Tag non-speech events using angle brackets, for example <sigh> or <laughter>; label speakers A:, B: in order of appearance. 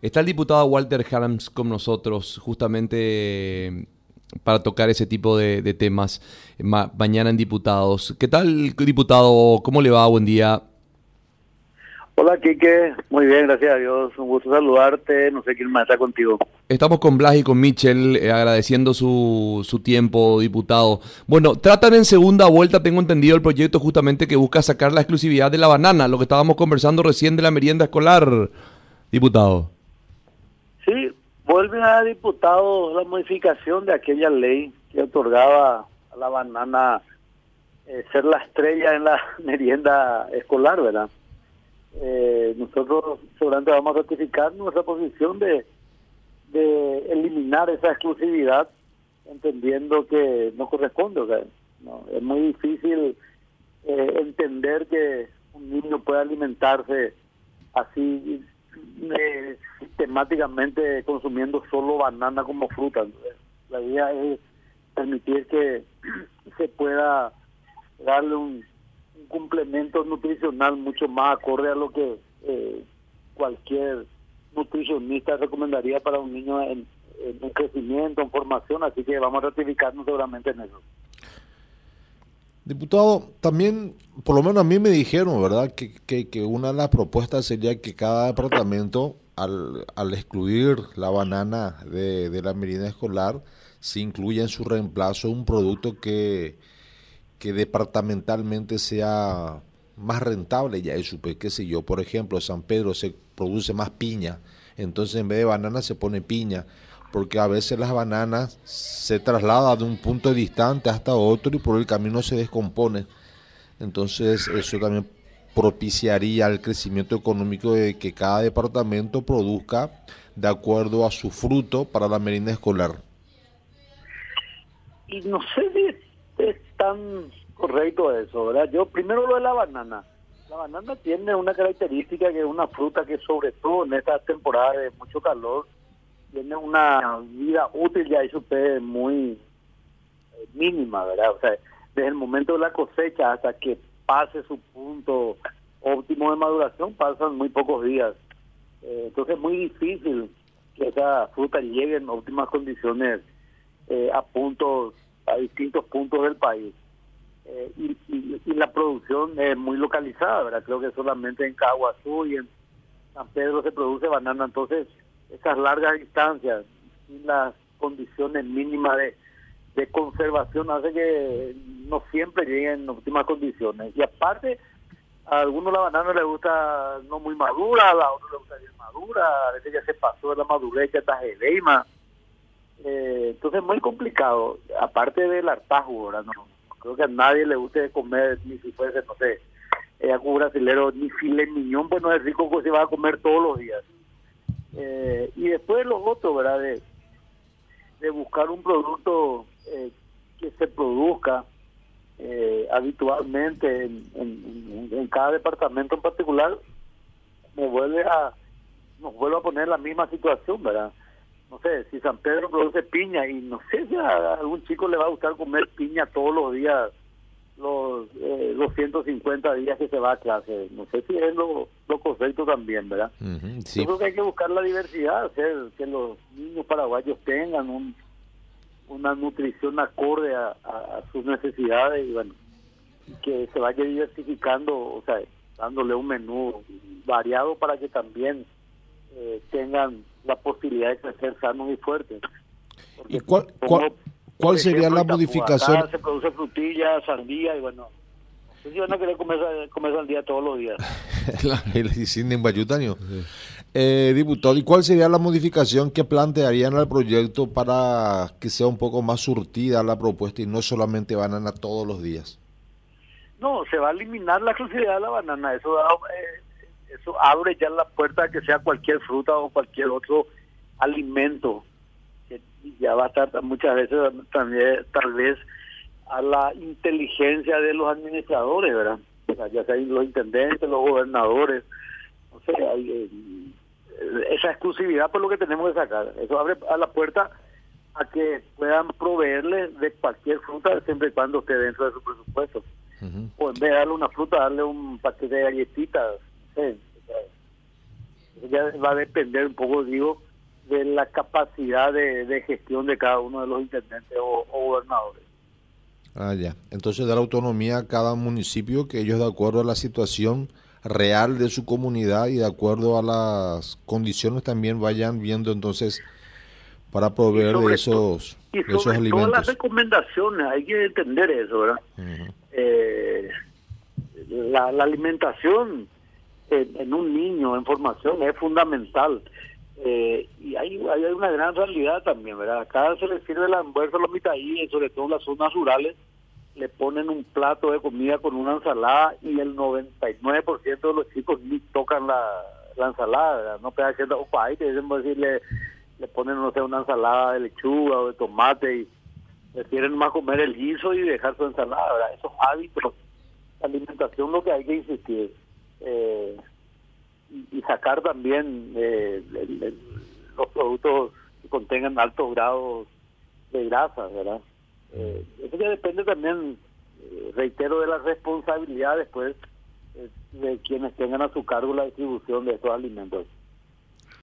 A: Está el diputado Walter Harms con nosotros justamente eh, para tocar ese tipo de, temas mañana en Diputados. ¿Qué tal, diputado? ¿Cómo le va? Buen día.
B: Hola, Quique. Muy bien, gracias a Dios. Un gusto saludarte. No sé quién más está contigo.
A: Estamos con Blas y con Michel, eh, agradeciendo su, su tiempo, diputado. Bueno, tratan en segunda vuelta, tengo entendido, el proyecto justamente que busca sacar la exclusividad de la banana, lo que estábamos conversando recién de la merienda escolar, diputado.
B: Sí, vuelve a diputado la modificación de aquella ley que otorgaba a la banana eh, ser la estrella en la <laughs> merienda escolar, ¿verdad? Eh, nosotros seguramente vamos a ratificar nuestra posición de, eliminar esa exclusividad, entendiendo que no corresponde. Sea, no, es muy difícil eh, entender que un niño pueda alimentarse así eh, sistemáticamente consumiendo solo banana como fruta. La idea es permitir que <clears throat> se pueda darle un, complemento nutricional mucho más acorde a lo que eh, cualquier nutricionista recomendaría para un niño en, en crecimiento, en formación, así que vamos a ratificarnos seguramente en eso.
C: Diputado, también, por lo menos a mí me dijeron, ¿verdad?, que, que, una de las propuestas sería que cada departamento, al, al excluir la banana de, de la merienda escolar, se incluya en su reemplazo un producto que, que departamentalmente sea más rentable. Ya supe, qué sé yo, por ejemplo, San Pedro se produce más piña, entonces en vez de banana se pone piña porque a veces las bananas se trasladan de un punto distante hasta otro y por el camino se descomponen. Entonces eso también propiciaría el crecimiento económico de que cada departamento produzca de acuerdo a su fruto para la merienda escolar.
B: Y no sé si es tan correcto eso, ¿verdad? Yo primero lo de la banana. La banana tiene una característica que es una fruta que sobre todo en esta temporada de mucho calor tiene una vida útil ya eso es muy eh, mínima, ¿verdad? O sea, desde el momento de la cosecha hasta que pase su punto óptimo de maduración pasan muy pocos días. Eh, entonces es muy difícil que esa fruta llegue en óptimas condiciones eh, a puntos, a distintos puntos del país. y, y, la producción es muy localizada, ¿verdad? Creo que solamente en Caguazú y en San Pedro se produce banana, entonces esas largas distancias y las condiciones mínimas de, de conservación hace que no siempre lleguen en óptimas condiciones. Y aparte, a algunos la banana le gusta no muy madura, a otros le gusta bien madura, a veces ya se pasó de la madurez, ya está geleima. Eh, entonces es muy complicado, aparte del hartazgo, ahora no, creo que a nadie le guste comer, ni si fuese, no sé, eh, a brasilero, ni filet miñón, pues no es rico que se va a comer todos los días. Eh, y después los otros, ¿verdad? De, de buscar un producto eh, que se produzca eh, habitualmente en, en, cada departamento en particular, me vuelve a nos vuelve a poner la misma situación, ¿verdad? No sé, si San Pedro produce piña y no sé si a algún chico le va a gustar comer piña todos los días los, eh, los 150 días que se va a clase. No sé si es lo, lo correcto también, ¿verdad? Yo creo que hay que buscar la diversidad, hacer que los niños paraguayos tengan un, una nutrición acorde a, sus necesidades y bueno, que se vaya diversificando, o sea, dándole un menú variado para que también eh, tengan la posibilidad de crecer sanos y fuertes.
C: ¿Y cuál, cuál, ¿Cuál sería la modificación?
B: Se produce frutilla, sandía y bueno. No sé si van a querer comer, comer sandía todos los días. <laughs>
C: en eh, diputado, ¿y cuál sería la modificación que plantearían al proyecto para que sea un poco más surtida la propuesta y no solamente banana todos los días?
B: No, se va a eliminar la exclusividad de la banana. Eso, eh, eso abre ya la puerta a que sea cualquier fruta o cualquier otro alimento ya va a estar muchas veces también tal vez a la inteligencia de los administradores, ¿verdad? ya sean los intendentes, los gobernadores, no sé, hay, eh, esa exclusividad por lo que tenemos que sacar. Eso abre a la puerta a que puedan proveerles de cualquier fruta siempre y cuando esté dentro de su presupuesto. O en vez de darle una fruta, darle un paquete de galletitas. Ya va a depender un poco, digo, de la capacidad de, gestión de cada uno de los intendentes o, gobernadores.
C: Ah, ya. Entonces da la autonomía a cada municipio que ellos de acuerdo a la situación real de su comunidad y de acuerdo a las condiciones también vayan viendo entonces para proveer de esos,
B: y sobre
C: esos alimentos.
B: Todas las recomendaciones, hay que entender eso, ¿verdad? Eh, la, alimentación en, un niño en formación es fundamental. Eh, y hay, hay una gran realidad también, ¿verdad? Acá se le sirve el almuerzo a los mitadíes, sobre todo en las zonas rurales, le ponen un plato de comida con una ensalada y el 99% de los chicos ni tocan la, ensalada, ¿verdad? No pega haciendo opa, decirle le ponen, no sé, una ensalada de lechuga o de tomate y prefieren más comer el guiso y dejar su ensalada, ¿verdad? Esos hábitos alimentación lo que hay que insistir. Eh, y, sacar también eh, los productos que contengan altos grados de grasa, ¿verdad? Eh, eso ya depende también, reitero, de la responsabilidad después de quienes tengan a su cargo la distribución de estos alimentos.